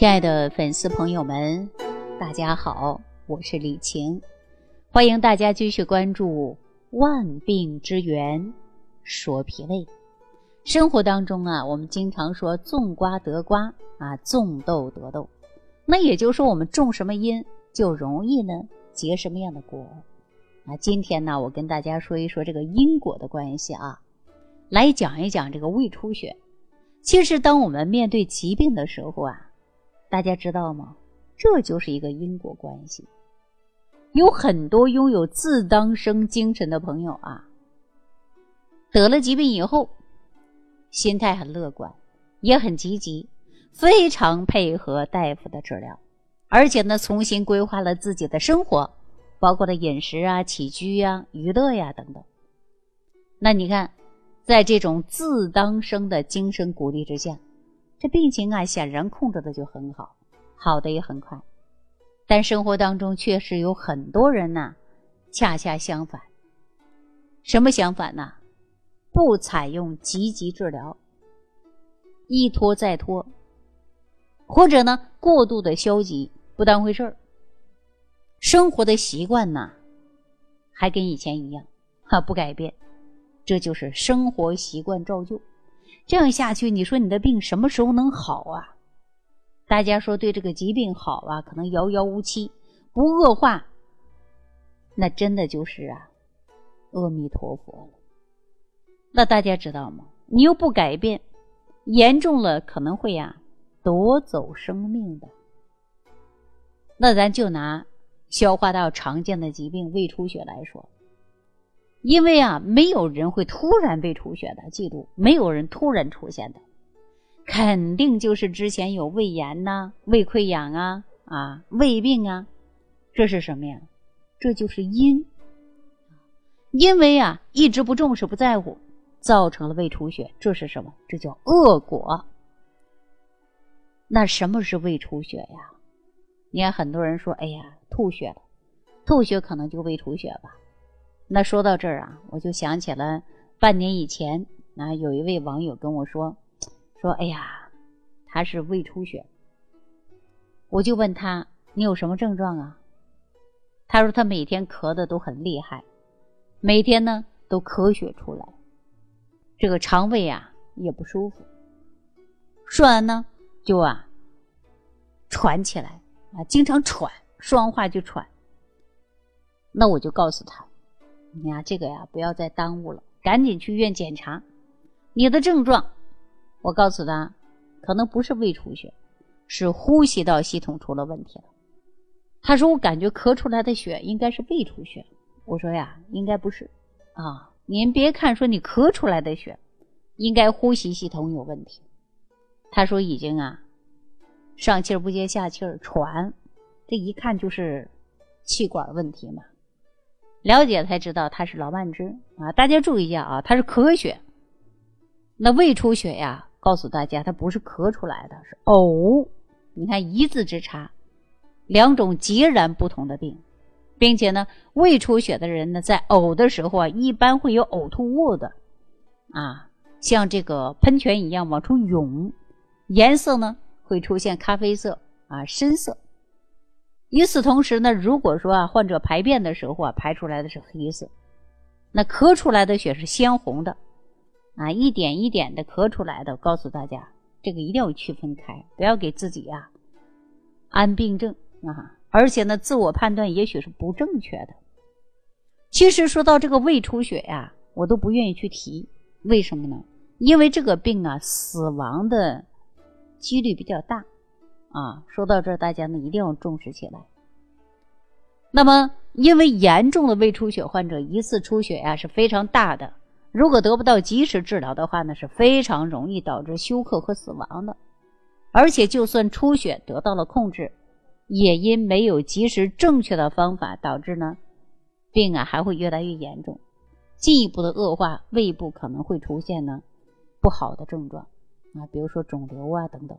亲爱的粉丝朋友们，大家好，我是李晴，欢迎大家继续关注《万病之源说脾胃》。生活当中啊，我们经常说种瓜得瓜啊，种豆得豆，那也就是说我们种什么因，就容易呢结什么样的果啊。今天呢，我跟大家说一说这个因果的关系啊，来讲一讲这个胃出血。其实，当我们面对疾病的时候啊。大家知道吗？这就是一个因果关系。有很多拥有自当生精神的朋友啊，得了疾病以后，心态很乐观，也很积极，非常配合大夫的治疗，而且呢，重新规划了自己的生活，包括了饮食啊、起居呀、娱乐呀等等。那你看，在这种自当生的精神鼓励之下。这病情啊，显然控制的就很好，好的也很快。但生活当中确实有很多人呢，恰恰相反。什么相反呢？不采用积极治疗，一拖再拖，或者呢，过度的消极，不当回事儿。生活的习惯呢，还跟以前一样，哈，不改变。这就是生活习惯照旧。这样下去，你说你的病什么时候能好啊？大家说对这个疾病好啊，可能遥遥无期，不恶化，那真的就是啊，阿弥陀佛了。那大家知道吗？你又不改变，严重了可能会呀夺走生命的。那咱就拿消化道常见的疾病胃出血来说。因为啊，没有人会突然胃出血的，记住，没有人突然出现的，肯定就是之前有胃炎呐、胃溃疡啊、啊胃病啊，这是什么呀？这就是因。因为啊，一直不重视、不在乎，造成了胃出血，这是什么？这叫恶果。那什么是胃出血呀？你看很多人说，哎呀，吐血了，吐血可能就胃出血吧。那说到这儿啊，我就想起了半年以前啊，有一位网友跟我说，说哎呀，他是胃出血。我就问他，你有什么症状啊？他说他每天咳的都很厉害，每天呢都咳血出来，这个肠胃啊也不舒服。说完呢，就啊喘起来啊，经常喘，说完话就喘。那我就告诉他。你呀，这个呀，不要再耽误了，赶紧去医院检查。你的症状，我告诉他，可能不是胃出血，是呼吸道系统出了问题了。他说：“我感觉咳出来的血应该是胃出血。”我说：“呀，应该不是啊，您别看说你咳出来的血，应该呼吸系统有问题。”他说：“已经啊，上气儿不接下气儿，喘，这一看就是气管问题嘛。”了解才知道他是老慢支啊！大家注意一下啊，他是咳血。那胃出血呀，告诉大家，它不是咳出来的，是呕。你看一字之差，两种截然不同的病，并且呢，胃出血的人呢，在呕的时候啊，一般会有呕吐物的啊，像这个喷泉一样往出涌，颜色呢会出现咖啡色啊，深色。与此同时呢，如果说啊，患者排便的时候啊，排出来的是黑色，那咳出来的血是鲜红的，啊，一点一点的咳出来的。告诉大家，这个一定要区分开，不要给自己呀安病症啊。而且呢，自我判断也许是不正确的。其实说到这个胃出血呀，我都不愿意去提，为什么呢？因为这个病啊，死亡的几率比较大。啊，说到这儿，大家呢一定要重视起来。那么，因为严重的胃出血患者一次出血呀是非常大的，如果得不到及时治疗的话呢，是非常容易导致休克和死亡的。而且，就算出血得到了控制，也因没有及时正确的方法，导致呢病啊还会越来越严重，进一步的恶化，胃部可能会出现呢不好的症状啊，比如说肿瘤啊等等。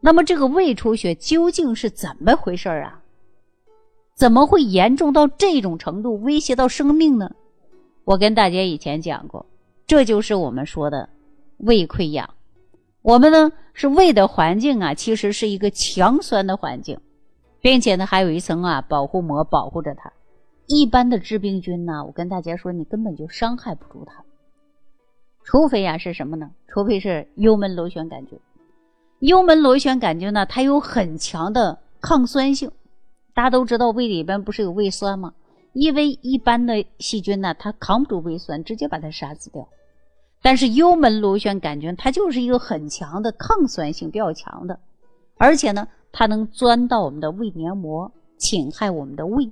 那么这个胃出血究竟是怎么回事啊？怎么会严重到这种程度，威胁到生命呢？我跟大家以前讲过，这就是我们说的胃溃疡。我们呢是胃的环境啊，其实是一个强酸的环境，并且呢还有一层啊保护膜保护着它。一般的致病菌呢，我跟大家说，你根本就伤害不住它，除非呀是什么呢？除非是幽门螺旋杆菌。幽门螺旋杆菌呢，它有很强的抗酸性。大家都知道胃里边不是有胃酸吗？因为一般的细菌呢，它扛不住胃酸，直接把它杀死掉。但是幽门螺旋杆菌它就是一个很强的抗酸性比较强的，而且呢，它能钻到我们的胃黏膜，侵害我们的胃。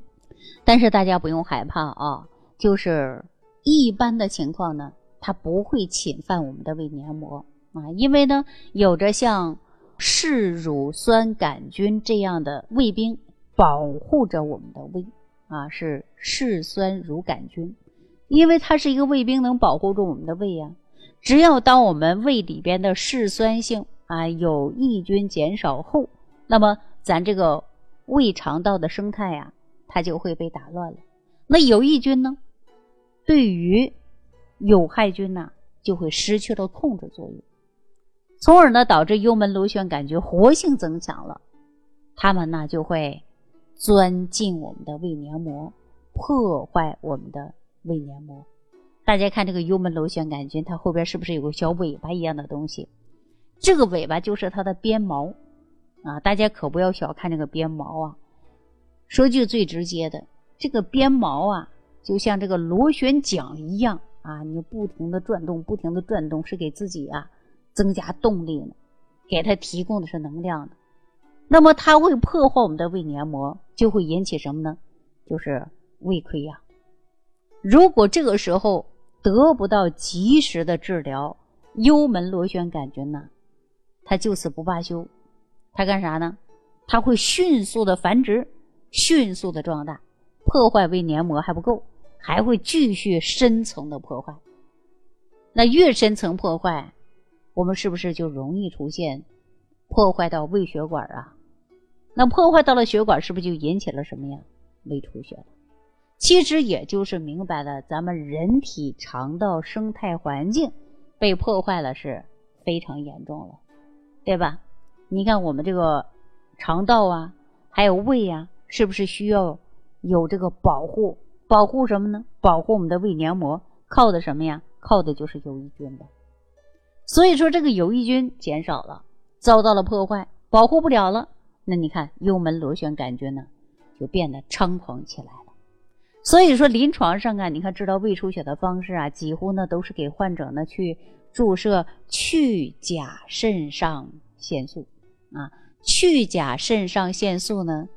但是大家不用害怕啊，就是一般的情况呢，它不会侵犯我们的胃黏膜啊，因为呢，有着像嗜乳酸杆菌这样的胃兵保护着我们的胃啊，是嗜酸乳杆菌，因为它是一个胃兵，能保护住我们的胃呀。只要当我们胃里边的嗜酸性啊有益菌减少后，那么咱这个胃肠道的生态呀。它就会被打乱了。那有益菌呢，对于有害菌呐，就会失去了控制作用，从而呢导致幽门螺旋杆菌活性增强了，它们呢就会钻进我们的胃黏膜，破坏我们的胃黏膜。大家看这个幽门螺旋杆菌，它后边是不是有个小尾巴一样的东西？这个尾巴就是它的鞭毛啊！大家可不要小看这个鞭毛啊！说句最直接的，这个鞭毛啊，就像这个螺旋桨一样啊，你不停的转动，不停的转动，是给自己啊增加动力呢，给它提供的是能量的。那么它会破坏我们的胃黏膜，就会引起什么呢？就是胃溃疡。如果这个时候得不到及时的治疗，幽门螺旋杆菌呢，它就此不罢休，它干啥呢？它会迅速的繁殖。迅速的壮大，破坏胃黏膜还不够，还会继续深层的破坏。那越深层破坏，我们是不是就容易出现破坏到胃血管啊？那破坏到了血管，是不是就引起了什么呀？胃出血了。其实也就是明白了，咱们人体肠道生态环境被破坏了，是非常严重了，对吧？你看我们这个肠道啊，还有胃呀。是不是需要有这个保护？保护什么呢？保护我们的胃黏膜，靠的什么呀？靠的就是有益菌的。所以说，这个有益菌减少了，遭到了破坏，保护不了了。那你看，幽门螺旋杆菌呢，就变得猖狂起来了。所以说，临床上啊，你看治疗胃出血的方式啊，几乎呢都是给患者呢去注射去甲肾上腺素啊。去甲肾上腺素呢？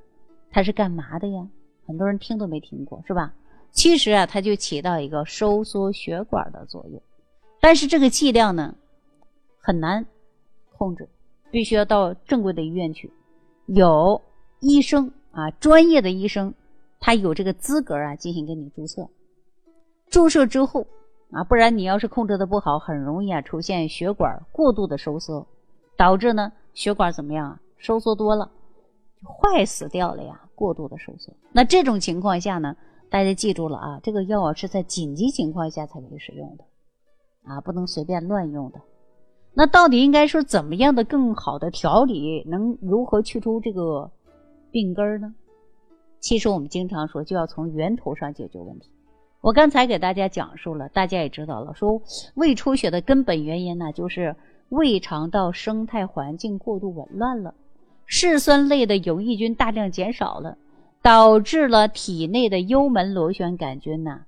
它是干嘛的呀？很多人听都没听过，是吧？其实啊，它就起到一个收缩血管的作用，但是这个剂量呢很难控制，必须要到正规的医院去，有医生啊，专业的医生，他有这个资格啊，进行给你注册。注射之后啊，不然你要是控制的不好，很容易啊出现血管过度的收缩，导致呢血管怎么样啊？收缩多了，坏死掉了呀。过度的收缩，那这种情况下呢，大家记住了啊，这个药啊是在紧急情况下才可以使用的，啊，不能随便乱用的。那到底应该说怎么样的更好的调理，能如何去除这个病根呢？其实我们经常说，就要从源头上解决问题。我刚才给大家讲述了，大家也知道了，说胃出血的根本原因呢，就是胃肠道生态环境过度紊乱了。嗜酸类的有益菌大量减少了，导致了体内的幽门螺旋杆菌呐，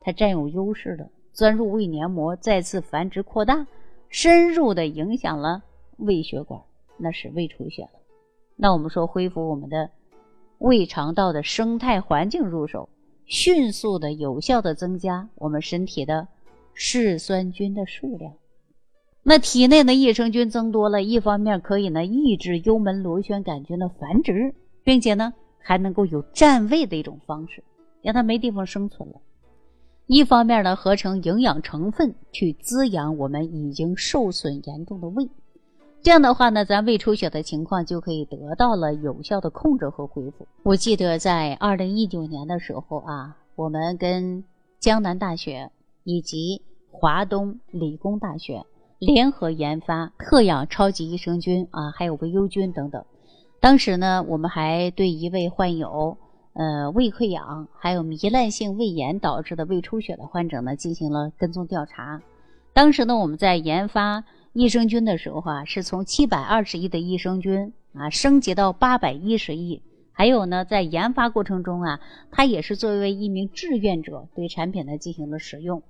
它占有优势了，钻入胃黏膜，再次繁殖扩大，深入的影响了胃血管，那是胃出血了。那我们说恢复我们的胃肠道的生态环境入手，迅速的有效的增加我们身体的嗜酸菌的数量。那体内的益生菌增多了，一方面可以呢抑制幽门螺旋杆菌的繁殖，并且呢还能够有占位的一种方式，让它没地方生存了。一方面呢合成营养成分去滋养我们已经受损严重的胃，这样的话呢，咱胃出血的情况就可以得到了有效的控制和恢复。我记得在二零一九年的时候啊，我们跟江南大学以及华东理工大学。联合研发特养超级益生菌啊，还有维优菌等等。当时呢，我们还对一位患有呃胃溃疡还有糜烂性胃炎导致的胃出血的患者呢进行了跟踪调查。当时呢，我们在研发益生菌的时候啊，是从七百二十亿的益生菌啊升级到八百一十亿。还有呢，在研发过程中啊，他也是作为一名志愿者对产品呢进行了使用。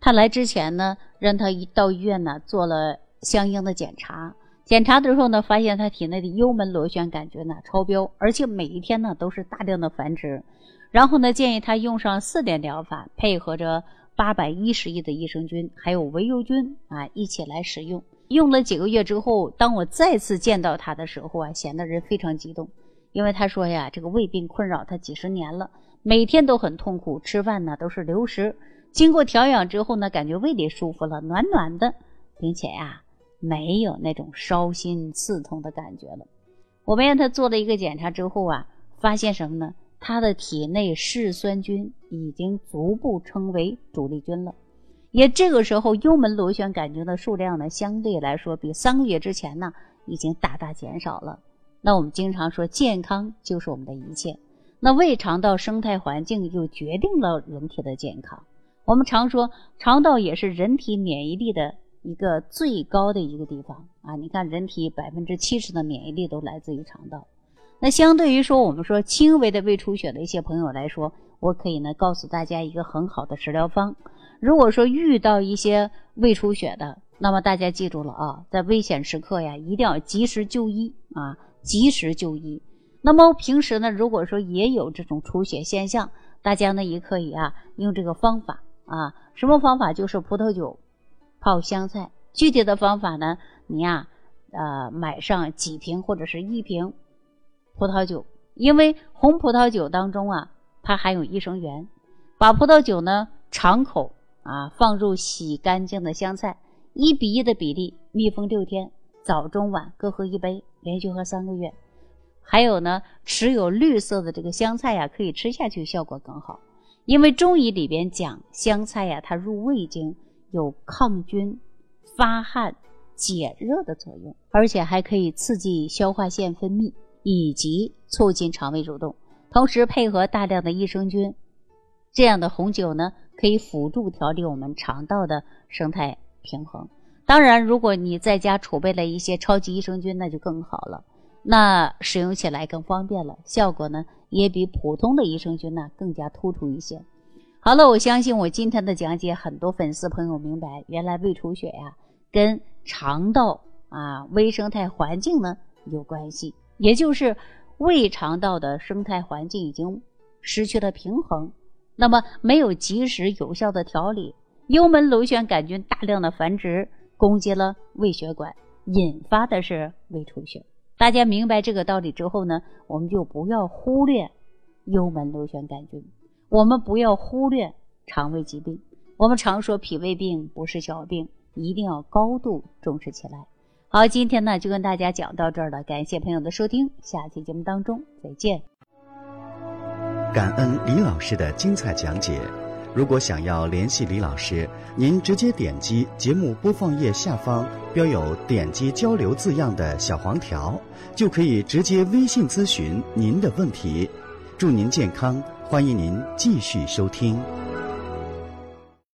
他来之前呢，让他一到医院呢做了相应的检查。检查的时候呢，发现他体内的幽门螺旋杆菌呢超标，而且每一天呢都是大量的繁殖。然后呢，建议他用上四点疗法，配合着八百一十亿的益生菌，还有维 U 菌啊一起来使用。用了几个月之后，当我再次见到他的时候啊，显得人非常激动。因为他说呀，这个胃病困扰他几十年了，每天都很痛苦，吃饭呢都是流食。经过调养之后呢，感觉胃里舒服了，暖暖的，并且呀，没有那种烧心刺痛的感觉了。我们让他做了一个检查之后啊，发现什么呢？他的体内嗜酸菌已经逐步成为主力军了，也这个时候幽门螺旋杆菌的数量呢，相对来说比三个月之前呢，已经大大减少了。那我们经常说，健康就是我们的一切。那胃肠道生态环境又决定了人体的健康。我们常说，肠道也是人体免疫力的一个最高的一个地方啊。你看，人体百分之七十的免疫力都来自于肠道。那相对于说，我们说轻微的胃出血的一些朋友来说，我可以呢告诉大家一个很好的食疗方。如果说遇到一些胃出血的，那么大家记住了啊，在危险时刻呀，一定要及时就医啊。及时就医。那么平时呢，如果说也有这种出血现象，大家呢也可以啊用这个方法啊，什么方法？就是葡萄酒泡香菜。具体的方法呢，你呀呃买上几瓶或者是一瓶葡萄酒，因为红葡萄酒当中啊它含有益生元，把葡萄酒呢敞口啊放入洗干净的香菜，一比一的比例密封六天，早中晚各喝一杯。连续喝三个月，还有呢，持有绿色的这个香菜呀，可以吃下去效果更好。因为中医里边讲香菜呀，它入胃经，有抗菌、发汗、解热的作用，而且还可以刺激消化腺分泌以及促进肠胃蠕动。同时配合大量的益生菌，这样的红酒呢，可以辅助调理我们肠道的生态平衡。当然，如果你在家储备了一些超级益生菌，那就更好了，那使用起来更方便了，效果呢也比普通的益生菌呢更加突出一些。好了，我相信我今天的讲解，很多粉丝朋友明白，原来胃出血呀跟肠道啊微生态环境呢有关系，也就是胃肠道的生态环境已经失去了平衡，那么没有及时有效的调理，幽门螺旋杆菌大量的繁殖。攻击了胃血管，引发的是胃出血。大家明白这个道理之后呢，我们就不要忽略幽门螺旋杆菌，我们不要忽略肠胃疾病。我们常说脾胃病不是小病，一定要高度重视起来。好，今天呢就跟大家讲到这儿了，感谢朋友的收听，下期节目当中再见。感恩李老师的精彩讲解。如果想要联系李老师，您直接点击节目播放页下方标有“点击交流”字样的小黄条，就可以直接微信咨询您的问题。祝您健康，欢迎您继续收听。